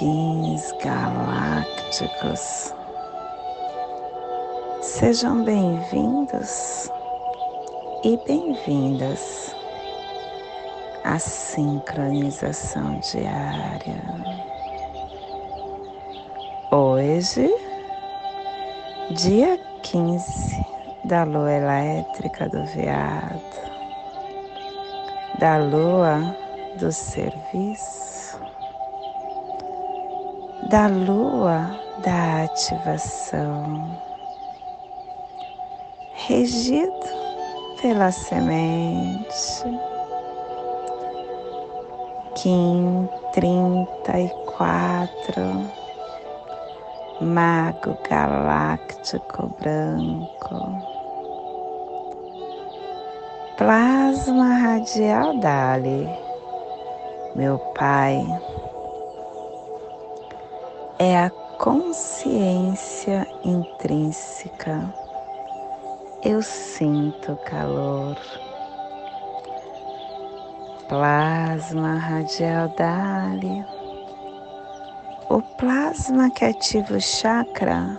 Kins galácticos. Sejam bem-vindos e bem-vindas a sincronização diária. Hoje, dia 15 da lua elétrica do veado, da lua do serviço, da lua da ativação, regido pela semente Kim 34, Mago Galáctico Branco, Plasma Radial Dali, meu Pai, é a consciência intrínseca. Eu sinto calor plasma radial Dali, o plasma que ativa o chakra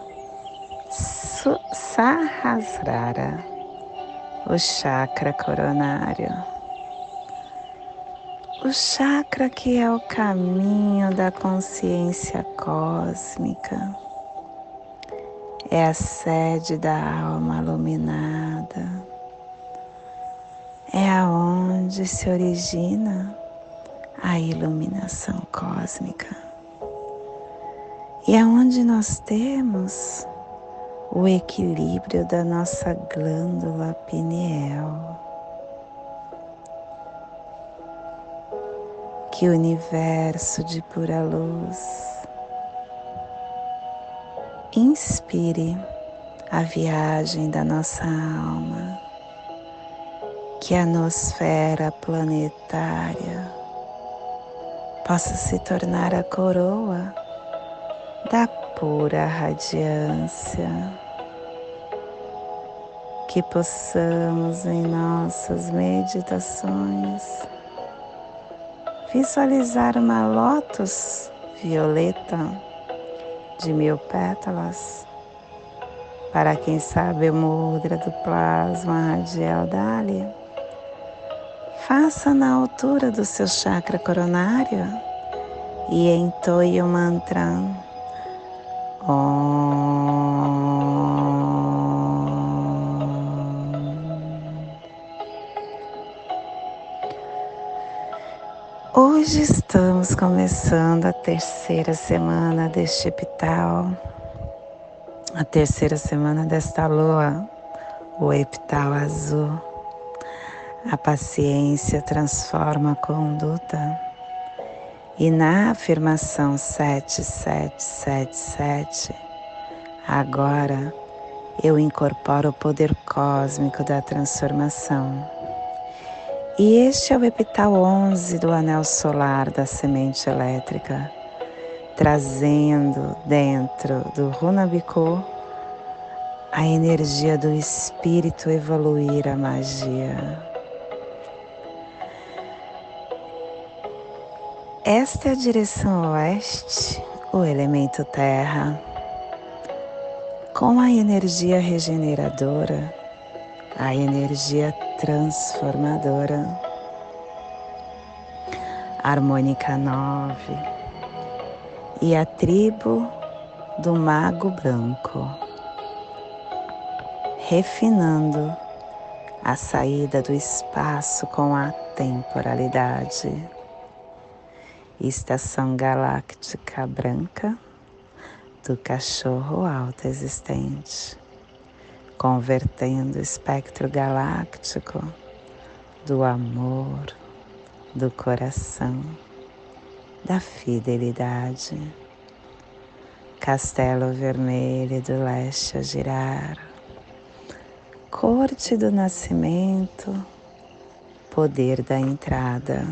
Sahasrara, o chakra coronário. O chakra que é o caminho da consciência cósmica, é a sede da alma iluminada é aonde se origina a iluminação cósmica. E é onde nós temos o equilíbrio da nossa glândula pineal. Que o universo de pura luz inspire a viagem da nossa alma que a nosfera planetária possa se tornar a coroa da pura radiância, que possamos em nossas meditações visualizar uma lótus violeta de mil pétalas. Para quem sabe o mudra do plasma radial Dália faça na altura do seu chakra coronário e entoie o mantra Hoje estamos começando a terceira semana deste epital, a terceira semana desta lua, o epital azul. A paciência transforma a conduta. E na afirmação 7777, agora eu incorporo o poder cósmico da transformação. E este é o epital 11 do anel solar da semente elétrica, trazendo dentro do Runabiku a energia do espírito evoluir a magia. Esta é a direção oeste, o elemento terra, com a energia regeneradora, a energia transformadora. Harmônica 9 e a tribo do Mago Branco, refinando a saída do espaço com a temporalidade. Estação galáctica branca do cachorro alto existente, convertendo o espectro galáctico do amor, do coração, da fidelidade. Castelo vermelho do leste a girar, corte do nascimento, poder da entrada.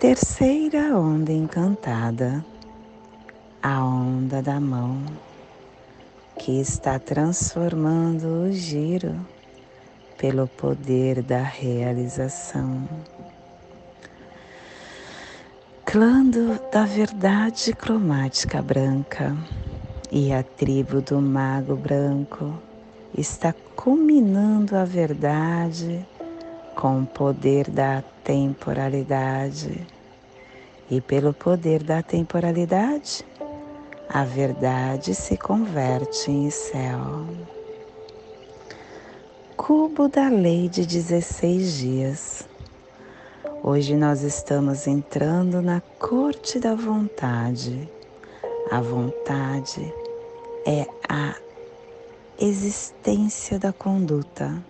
Terceira onda encantada, a onda da mão, que está transformando o giro pelo poder da realização. Clando da verdade cromática branca e a tribo do mago branco está culminando a verdade com o poder da temporalidade. E pelo poder da temporalidade, a verdade se converte em céu. Cubo da lei de 16 dias. Hoje nós estamos entrando na corte da vontade. A vontade é a existência da conduta,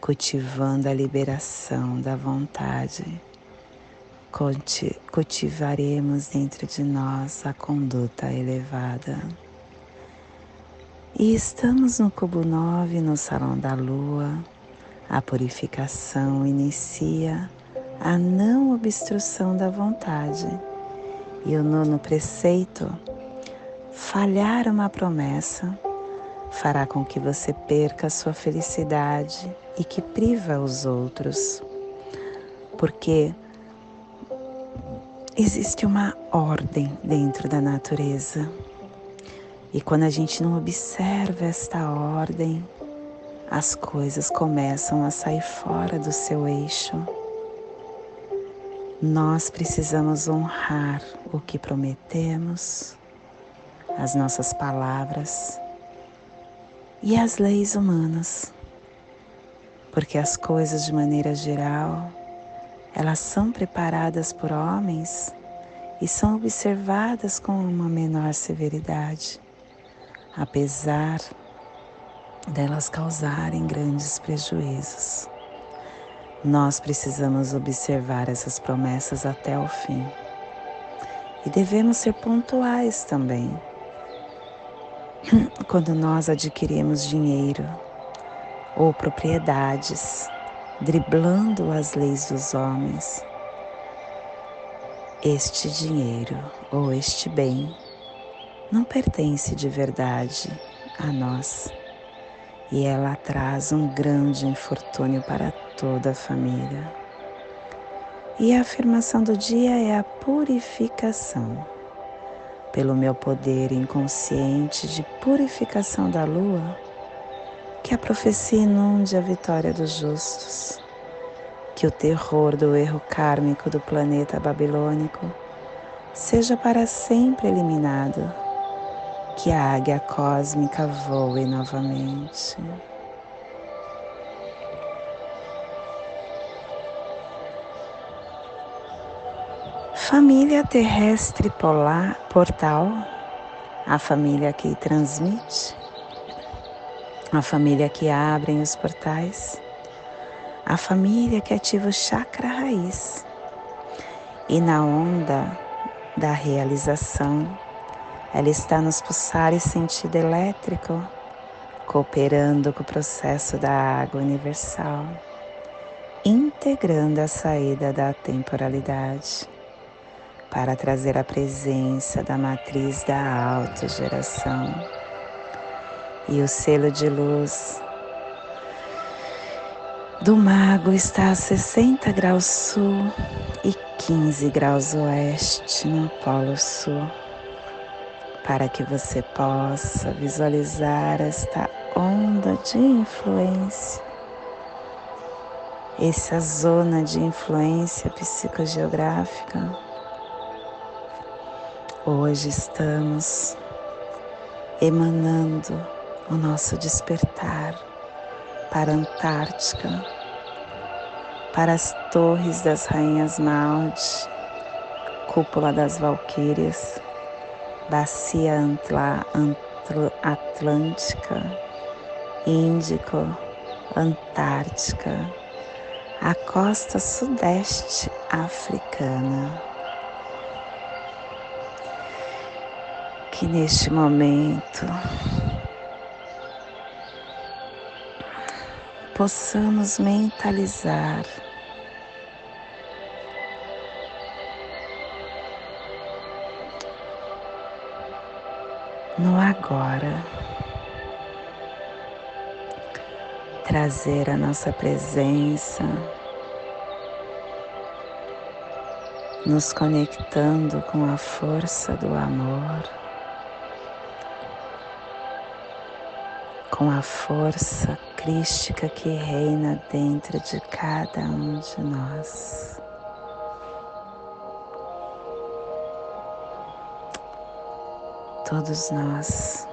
cultivando a liberação da vontade. Cultivaremos dentro de nós a conduta elevada. E estamos no cubo 9, no salão da lua. A purificação inicia a não obstrução da vontade. E o nono preceito, falhar uma promessa, fará com que você perca sua felicidade e que priva os outros. Porque existe uma ordem dentro da natureza. E quando a gente não observa esta ordem, as coisas começam a sair fora do seu eixo. Nós precisamos honrar o que prometemos, as nossas palavras e as leis humanas, porque as coisas de maneira geral, elas são preparadas por homens e são observadas com uma menor severidade apesar delas causarem grandes prejuízos. Nós precisamos observar essas promessas até o fim. E devemos ser pontuais também. Quando nós adquirimos dinheiro ou propriedades, driblando as leis dos homens, este dinheiro ou este bem não pertence de verdade a nós e ela traz um grande infortúnio para toda a família. E a afirmação do dia é a purificação. Pelo meu poder inconsciente de purificação da lua, que a profecia inunde a vitória dos justos, que o terror do erro kármico do planeta babilônico seja para sempre eliminado que a águia cósmica voe novamente. Família terrestre polar, portal, a família que transmite, a família que abre os portais, a família que ativa o chakra raiz. E na onda da realização ela está nos pulsares sentido elétrico, cooperando com o processo da água universal, integrando a saída da temporalidade para trazer a presença da matriz da autogeração e o selo de luz do mago está a 60 graus sul e 15 graus oeste no Polo Sul para que você possa visualizar esta onda de influência, essa zona de influência psicogeográfica. Hoje estamos emanando o nosso despertar para a Antártica, para as torres das Rainhas Malde, cúpula das Valquírias Bacia Antla, Antl, Atlântica, Índico, Antártica, a costa sudeste africana. Que neste momento possamos mentalizar. No agora, trazer a nossa presença, nos conectando com a força do amor. Com a força crística que reina dentro de cada um de nós. Todos nós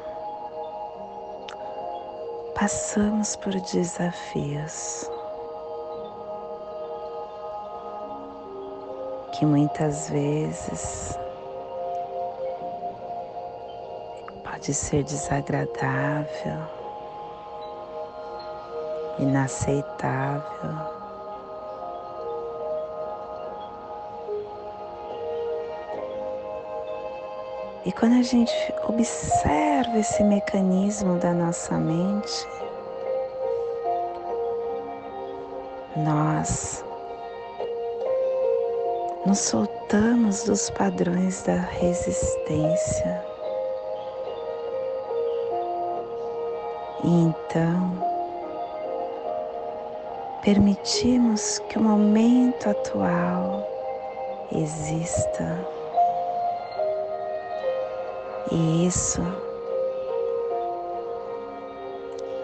passamos por desafios que muitas vezes pode ser desagradável inaceitável. E quando a gente observa esse mecanismo da nossa mente, nós nos soltamos dos padrões da resistência. E então permitimos que o momento atual exista. E isso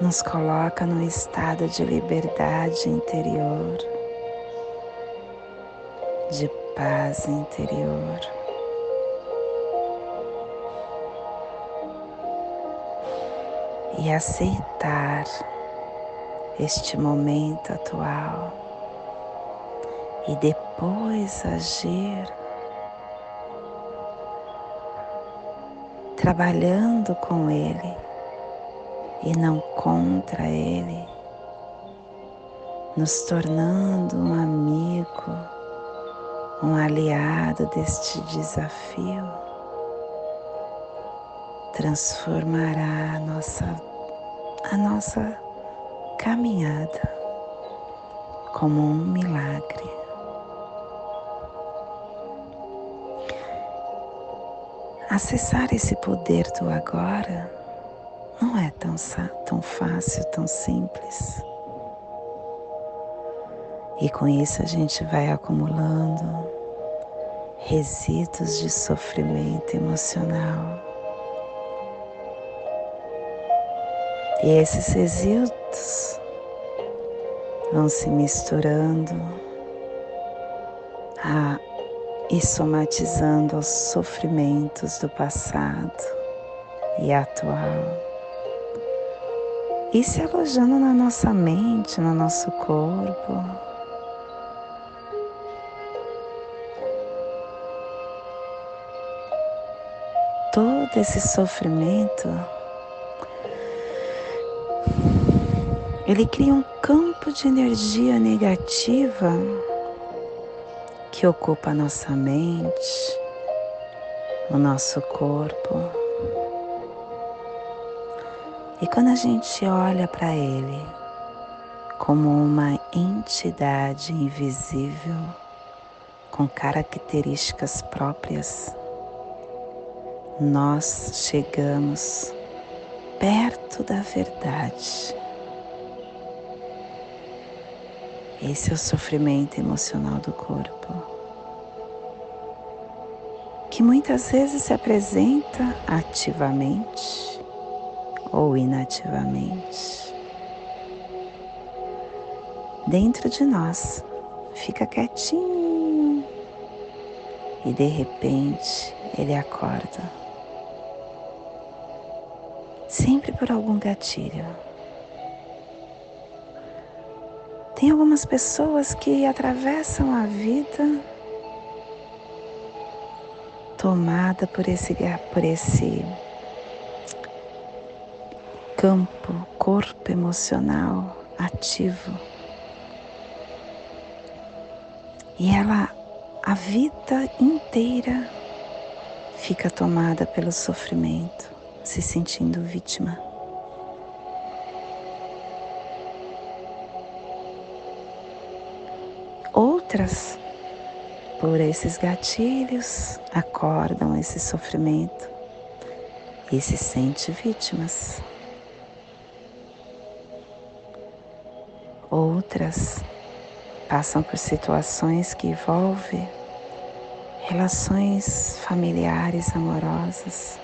nos coloca num estado de liberdade interior, de paz interior. E aceitar este momento atual e depois agir trabalhando com ele e não contra ele, nos tornando um amigo, um aliado deste desafio, transformará a nossa, a nossa caminhada como um milagre. Acessar esse poder do agora não é tão, tão fácil, tão simples. E com isso a gente vai acumulando resíduos de sofrimento emocional. E esses resíduos vão se misturando a, e somatizando aos sofrimentos do passado e atual. E se alojando na nossa mente, no nosso corpo. Todo esse sofrimento ele cria um campo de energia negativa que ocupa a nossa mente, o nosso corpo. E quando a gente olha para ele como uma entidade invisível com características próprias, nós chegamos perto da verdade. Esse é o sofrimento emocional do corpo, que muitas vezes se apresenta ativamente ou inativamente. Dentro de nós, fica quietinho e de repente ele acorda. Sempre por algum gatilho. Tem algumas pessoas que atravessam a vida tomada por esse, por esse campo, corpo emocional ativo. E ela, a vida inteira, fica tomada pelo sofrimento, se sentindo vítima. Outras, por esses gatilhos, acordam esse sofrimento e se sente vítimas. Outras passam por situações que envolvem relações familiares amorosas.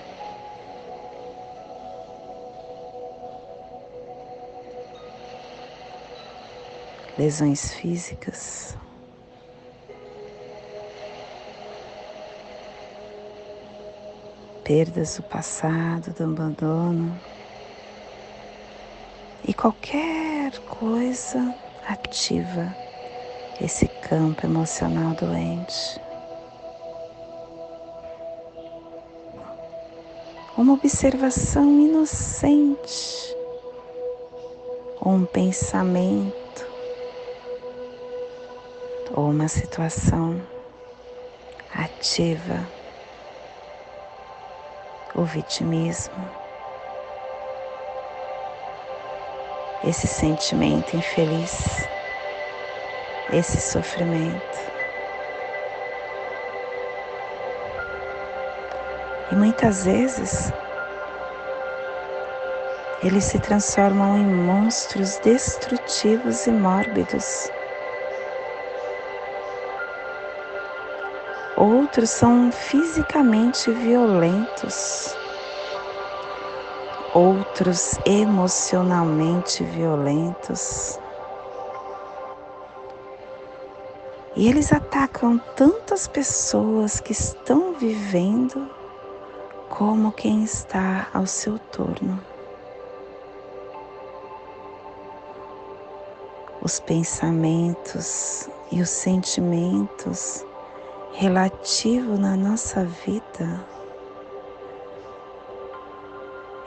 Lesões físicas. Perdas do passado, do abandono. E qualquer coisa ativa esse campo emocional doente. Uma observação inocente, ou um pensamento, ou uma situação ativa o vitimismo. esse sentimento infeliz, esse sofrimento. E muitas vezes eles se transformam em monstros destrutivos e mórbidos. Outros são fisicamente violentos outros emocionalmente violentos. E eles atacam tantas pessoas que estão vivendo como quem está ao seu torno. Os pensamentos e os sentimentos relativos na nossa vida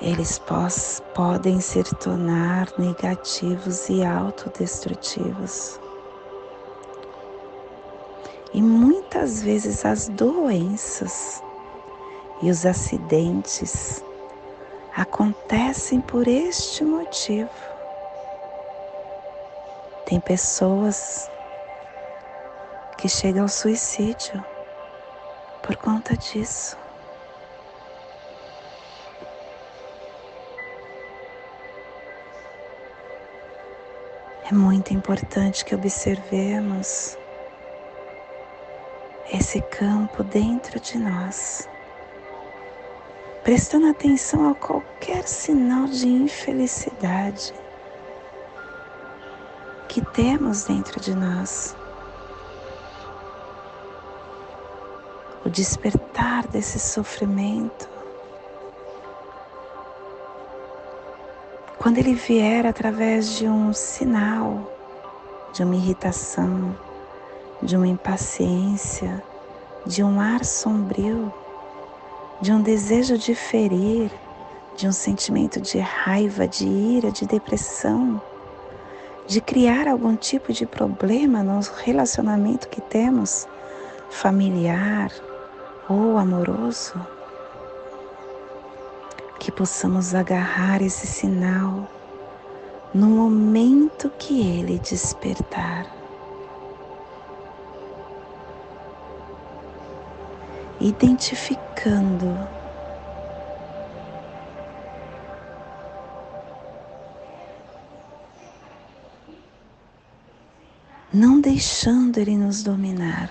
eles pos, podem se tornar negativos e autodestrutivos. E muitas vezes as doenças e os acidentes acontecem por este motivo. Tem pessoas que chegam ao suicídio por conta disso. É muito importante que observemos esse campo dentro de nós, prestando atenção a qualquer sinal de infelicidade que temos dentro de nós. Despertar desse sofrimento. Quando ele vier através de um sinal, de uma irritação, de uma impaciência, de um ar sombrio, de um desejo de ferir, de um sentimento de raiva, de ira, de depressão, de criar algum tipo de problema no relacionamento que temos, familiar ou amoroso, que possamos agarrar esse sinal no momento que ele despertar. Identificando não deixando ele nos dominar,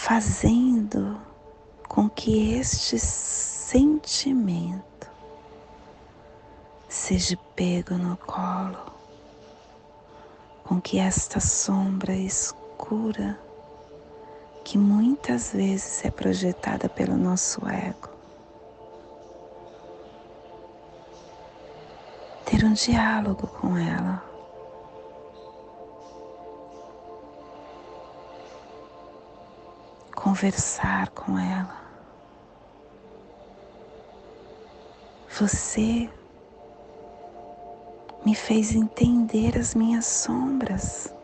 fazendo com que estes sentimento seja pego no colo, com que esta sombra escura, que muitas vezes é projetada pelo nosso ego, ter um diálogo com ela. Conversar com ela. Você me fez entender as minhas sombras.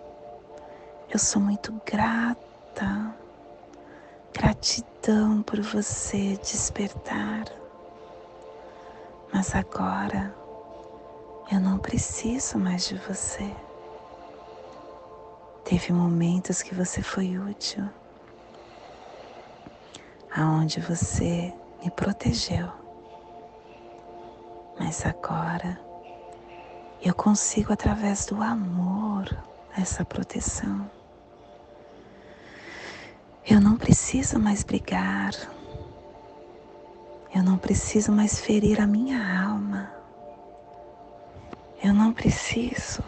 Eu sou muito grata. Gratidão por você despertar. Mas agora eu não preciso mais de você. Teve momentos que você foi útil, aonde você me protegeu. Mas agora eu consigo, através do amor, essa proteção. Eu não preciso mais brigar. Eu não preciso mais ferir a minha alma. Eu não preciso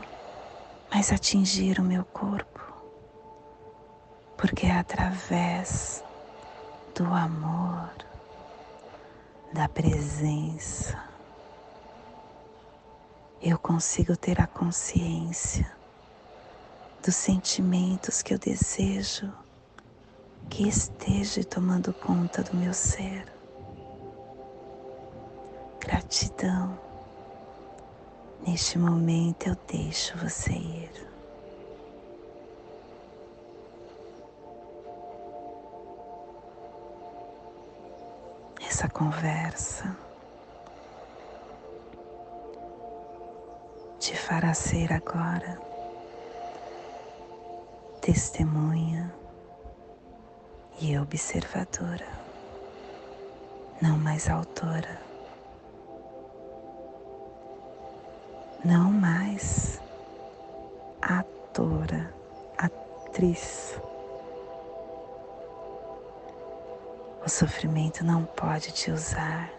mais atingir o meu corpo, porque é através do amor, da presença, eu consigo ter a consciência dos sentimentos que eu desejo que esteja tomando conta do meu ser. Gratidão. Neste momento eu deixo você ir. Essa conversa te fará ser agora testemunha e observadora, não mais autora. não mais atora, atriz. Sofrimento não pode te usar,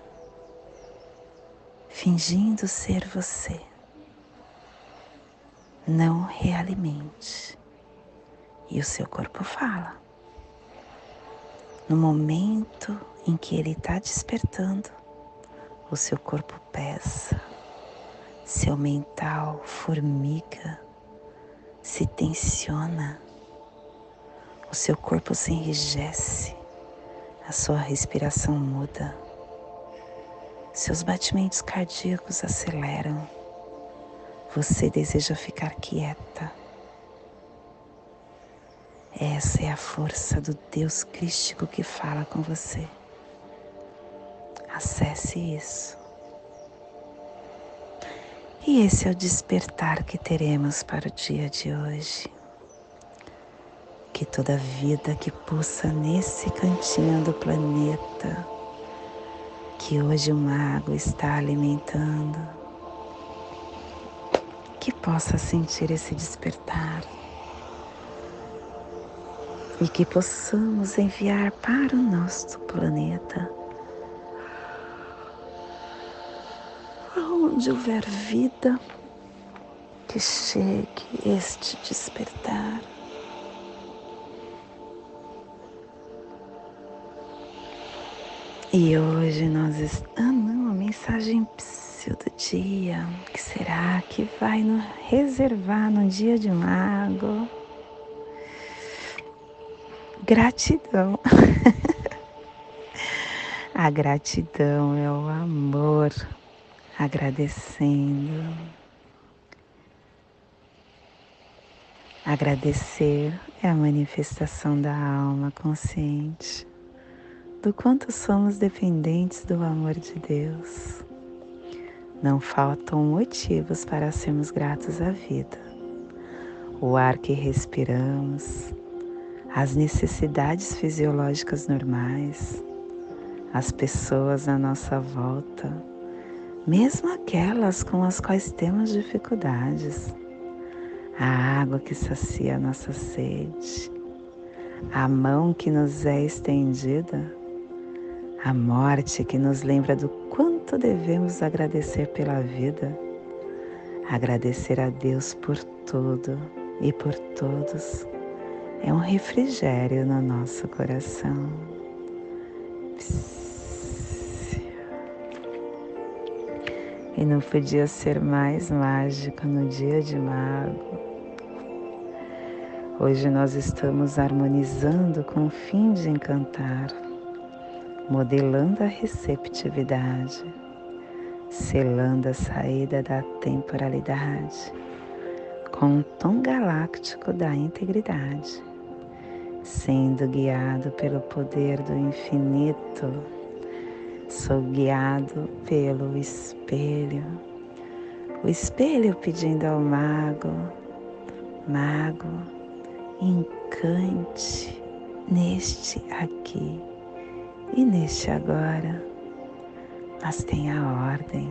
fingindo ser você. Não realimente. E o seu corpo fala. No momento em que ele está despertando, o seu corpo pesa seu mental formiga, se tensiona, o seu corpo se enrijece, a sua respiração muda, seus batimentos cardíacos aceleram, você deseja ficar quieta. Essa é a força do Deus crístico que fala com você. Acesse isso. E esse é o despertar que teremos para o dia de hoje. Que toda vida que pulsa nesse cantinho do planeta, que hoje o mago está alimentando, que possa sentir esse despertar e que possamos enviar para o nosso planeta onde houver vida, que chegue este despertar. E hoje nós estamos. Ah, não, a mensagem do dia. O que será que vai reservar no dia de mago? Gratidão. a gratidão é o amor agradecendo. Agradecer é a manifestação da alma consciente do quanto somos dependentes do amor de Deus. Não faltam motivos para sermos gratos à vida. O ar que respiramos, as necessidades fisiológicas normais, as pessoas à nossa volta mesmo aquelas com as quais temos dificuldades. A água que sacia a nossa sede, a mão que nos é estendida, a morte que nos lembra do quanto devemos agradecer pela vida, agradecer a Deus por tudo e por todos, é um refrigério no nosso coração. E não podia ser mais mágico no dia de mago. Hoje nós estamos harmonizando com o fim de encantar, modelando a receptividade, selando a saída da temporalidade, com o tom galáctico da integridade, sendo guiado pelo poder do infinito. Sou guiado pelo espelho, o espelho pedindo ao mago, mago, encante neste aqui E neste agora, mas tenha ordem,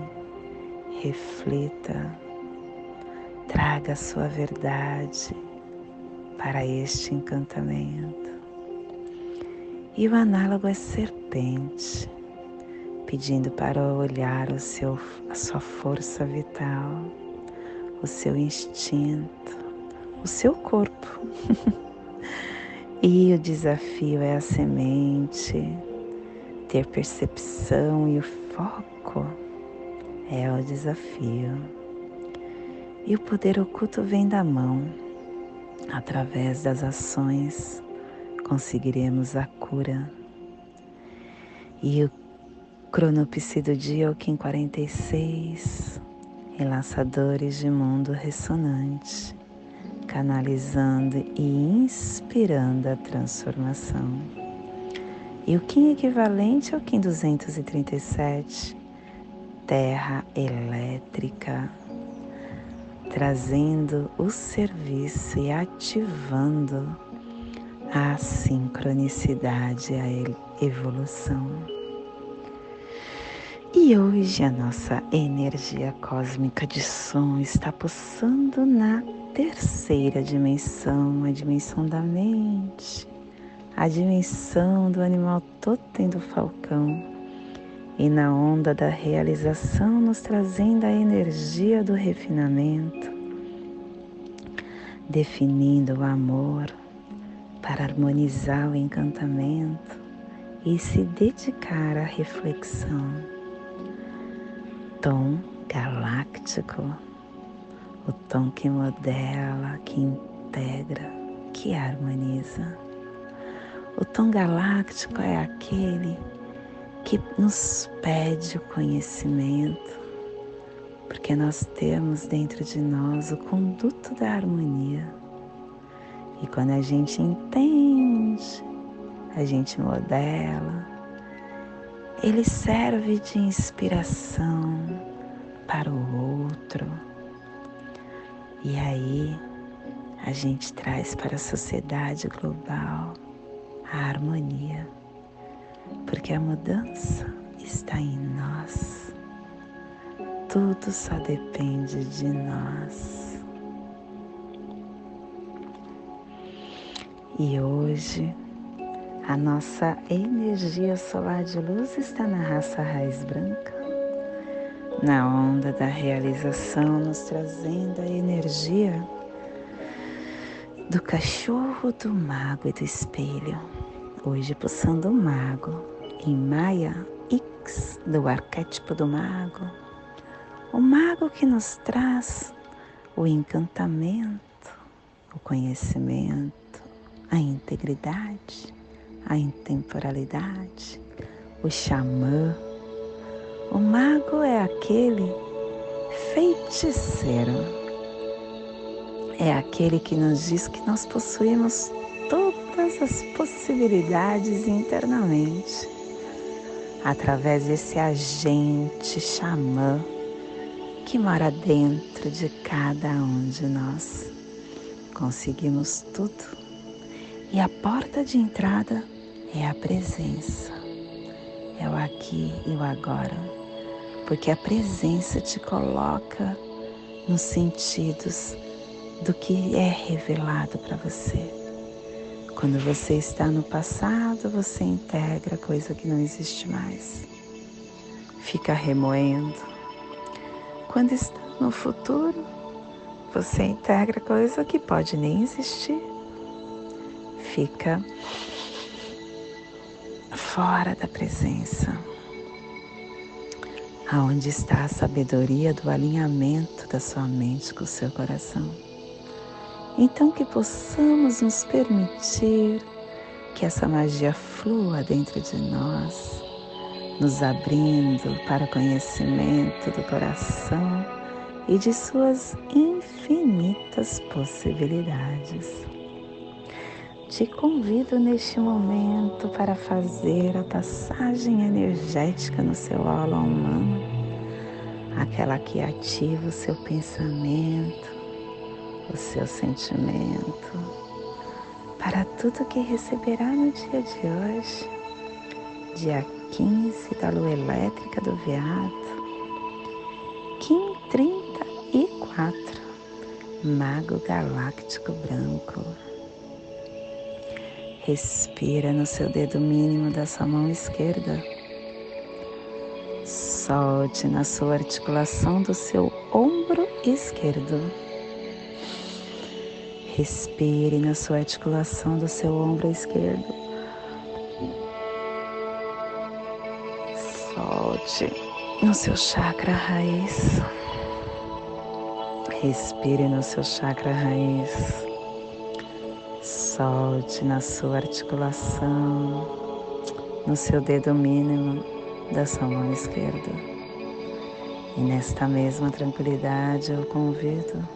reflita, traga a sua verdade para este encantamento. E o análogo é serpente, pedindo para olhar o seu, a sua força vital, o seu instinto, o seu corpo. e o desafio é a semente, ter percepção e o foco é o desafio. E o poder oculto vem da mão. Através das ações conseguiremos a cura. E o cronopsi do dia, o Kim 46, enlaçadores de mundo ressonante, canalizando e inspirando a transformação. E o Kim equivalente ao Kim 237, terra elétrica, trazendo o serviço e ativando a sincronicidade, a evolução. E hoje a nossa energia cósmica de som está pulsando na terceira dimensão, a dimensão da mente, a dimensão do animal totem do falcão e na onda da realização, nos trazendo a energia do refinamento, definindo o amor para harmonizar o encantamento e se dedicar à reflexão. Tom galáctico, o tom que modela, que integra, que harmoniza. O tom galáctico é aquele que nos pede o conhecimento, porque nós temos dentro de nós o conduto da harmonia. E quando a gente entende, a gente modela, ele serve de inspiração para o outro. E aí a gente traz para a sociedade global a harmonia porque a mudança está em nós. Tudo só depende de nós. E hoje, a nossa energia solar de luz está na raça raiz branca, na onda da realização, nos trazendo a energia do cachorro, do mago e do espelho hoje pulsando o mago em Maia X do arquétipo do mago, o mago que nos traz o encantamento, o conhecimento, a integridade, a intemporalidade, o xamã. O mago é aquele feiticeiro, é aquele que nos diz que nós possuímos todas as possibilidades internamente, através desse agente xamã que mora dentro de cada um de nós. Conseguimos tudo e a porta de entrada é a presença, é o aqui e o agora, porque a presença te coloca nos sentidos do que é revelado para você. Quando você está no passado, você integra coisa que não existe mais. Fica remoendo. Quando está no futuro, você integra coisa que pode nem existir. Fica fora da presença. Aonde está a sabedoria do alinhamento da sua mente com o seu coração? Então, que possamos nos permitir que essa magia flua dentro de nós, nos abrindo para o conhecimento do coração e de suas infinitas possibilidades. Te convido neste momento para fazer a passagem energética no seu aula humano, aquela que ativa o seu pensamento, o seu sentimento para tudo que receberá no dia de hoje. dia 15 da lua elétrica do veado, Kim 34, Mago Galáctico Branco. Respira no seu dedo mínimo da sua mão esquerda. Solte na sua articulação do seu ombro esquerdo. Respire na sua articulação do seu ombro esquerdo. Solte no seu chakra raiz. Respire no seu chakra raiz. Solte na sua articulação, no seu dedo mínimo da sua mão esquerda. E nesta mesma tranquilidade eu convido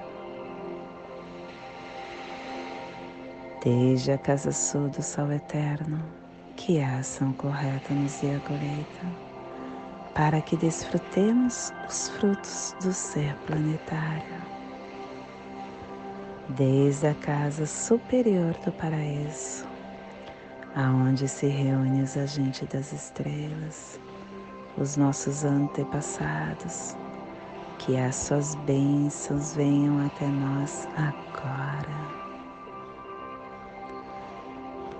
Desde a casa sul do sol eterno, que a ação correta nos dê a colheita, para que desfrutemos os frutos do ser planetário desde a casa superior do paraíso, aonde se reúnem os agentes das estrelas, os nossos antepassados, que as suas bênçãos venham até nós agora.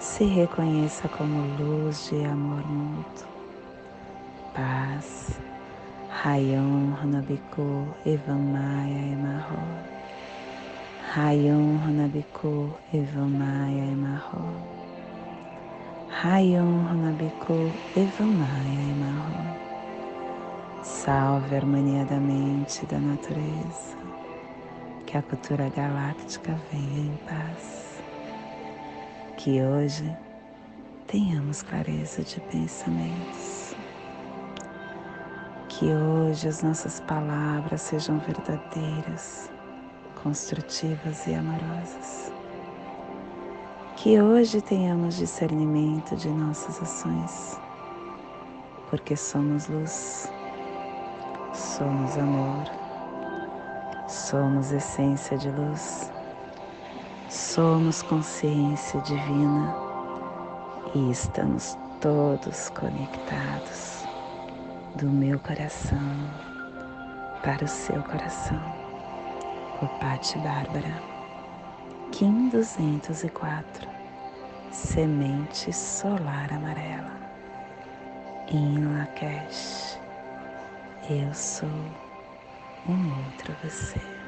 se reconheça como luz de amor mútuo, paz, Rayon Hanabiku Evamaya Emarro. Rayon Hanabiku Evamaya Emarro. Rayon Hanabiku Evamaya Emarro. Salve a harmonia da mente e da natureza. Que a cultura galáctica venha em paz. Que hoje tenhamos clareza de pensamentos. Que hoje as nossas palavras sejam verdadeiras construtivas e amorosas. Que hoje tenhamos discernimento de nossas ações, porque somos luz, somos amor, somos essência de luz, somos consciência divina e estamos todos conectados do meu coração para o seu coração por Patti Bárbara. Kim 204 Semente Solar Amarela. Em Lakesh, eu sou um outro você.